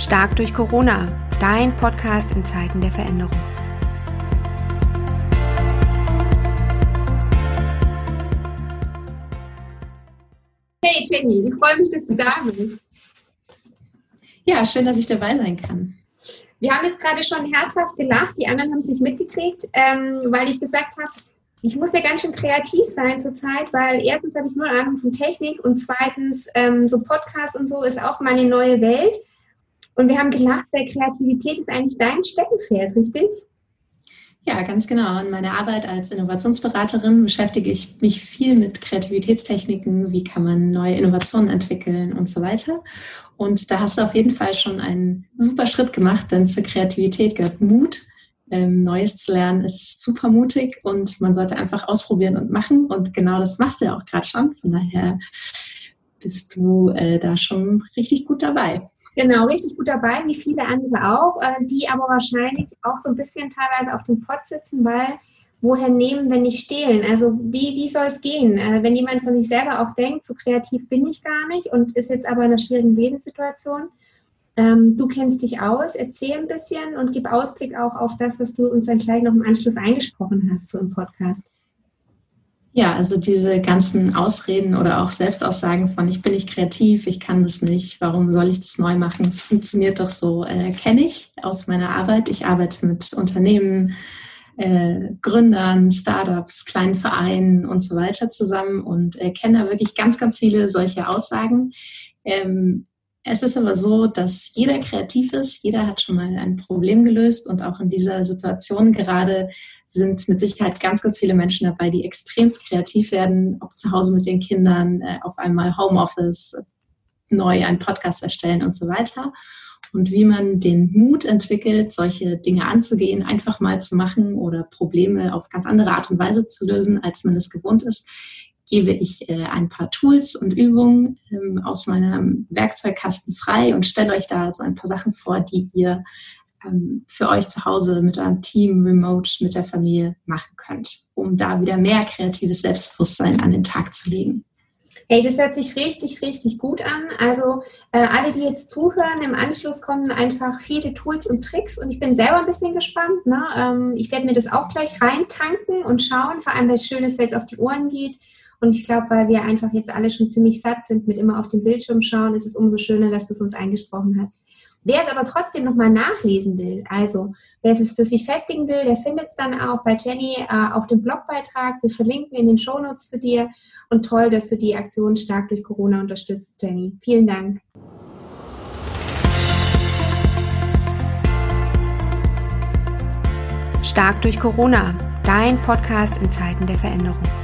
Stark durch Corona, dein Podcast in Zeiten der Veränderung. Hey Jenny, ich freue mich, dass du da bist. Ja, schön, dass ich dabei sein kann. Wir haben jetzt gerade schon herzhaft gelacht, die anderen haben es nicht mitgekriegt, ähm, weil ich gesagt habe, ich muss ja ganz schön kreativ sein zurzeit, weil erstens habe ich nur Ahnung von Technik und zweitens ähm, so Podcast und so ist auch meine neue Welt. Und wir haben gelacht, weil Kreativität ist eigentlich dein Steckenpferd, richtig? Ja, ganz genau. In meiner Arbeit als Innovationsberaterin beschäftige ich mich viel mit Kreativitätstechniken, wie kann man neue Innovationen entwickeln und so weiter. Und da hast du auf jeden Fall schon einen super Schritt gemacht, denn zur Kreativität gehört Mut. Ähm, Neues zu lernen ist super mutig und man sollte einfach ausprobieren und machen. Und genau das machst du ja auch gerade schon. Von daher bist du äh, da schon richtig gut dabei. Genau, richtig gut dabei, wie viele andere auch, äh, die aber wahrscheinlich auch so ein bisschen teilweise auf dem Pott sitzen, weil woher nehmen, wenn nicht stehlen? Also wie, wie soll es gehen? Äh, wenn jemand von sich selber auch denkt, so kreativ bin ich gar nicht und ist jetzt aber in einer schwierigen Lebenssituation, ähm, du kennst dich aus, erzähl ein bisschen und gib Ausblick auch auf das, was du uns dann gleich noch im Anschluss eingesprochen hast so im Podcast. Ja, also diese ganzen Ausreden oder auch Selbstaussagen von ich bin nicht kreativ, ich kann das nicht, warum soll ich das neu machen? Es funktioniert doch so, äh, kenne ich aus meiner Arbeit. Ich arbeite mit Unternehmen, äh, Gründern, Startups, kleinen Vereinen und so weiter zusammen und äh, kenne da wirklich ganz, ganz viele solche Aussagen. Ähm, es ist aber so, dass jeder kreativ ist, jeder hat schon mal ein Problem gelöst und auch in dieser Situation gerade sind mit Sicherheit ganz, ganz viele Menschen dabei, die extremst kreativ werden, ob zu Hause mit den Kindern, äh, auf einmal Homeoffice, neu einen Podcast erstellen und so weiter. Und wie man den Mut entwickelt, solche Dinge anzugehen, einfach mal zu machen oder Probleme auf ganz andere Art und Weise zu lösen, als man es gewohnt ist, gebe ich äh, ein paar Tools und Übungen ähm, aus meinem Werkzeugkasten frei und stelle euch da so ein paar Sachen vor, die ihr ähm, für euch zu Hause mit eurem Team, remote, mit der Familie machen könnt, um da wieder mehr kreatives Selbstbewusstsein an den Tag zu legen. Hey, das hört sich richtig, richtig gut an. Also äh, alle, die jetzt zuhören, im Anschluss kommen einfach viele Tools und Tricks und ich bin selber ein bisschen gespannt. Ne? Ähm, ich werde mir das auch gleich reintanken und schauen, vor allem, weil es schön ist, wenn es auf die Ohren geht und ich glaube, weil wir einfach jetzt alle schon ziemlich satt sind mit immer auf den Bildschirm schauen, ist es umso schöner, dass du es uns eingesprochen hast. Wer es aber trotzdem nochmal nachlesen will, also wer es für sich festigen will, der findet es dann auch bei Jenny äh, auf dem Blogbeitrag. Wir verlinken in den Shownotes zu dir. Und toll, dass du die Aktion stark durch Corona unterstützt, Jenny. Vielen Dank. Stark durch Corona, dein Podcast in Zeiten der Veränderung.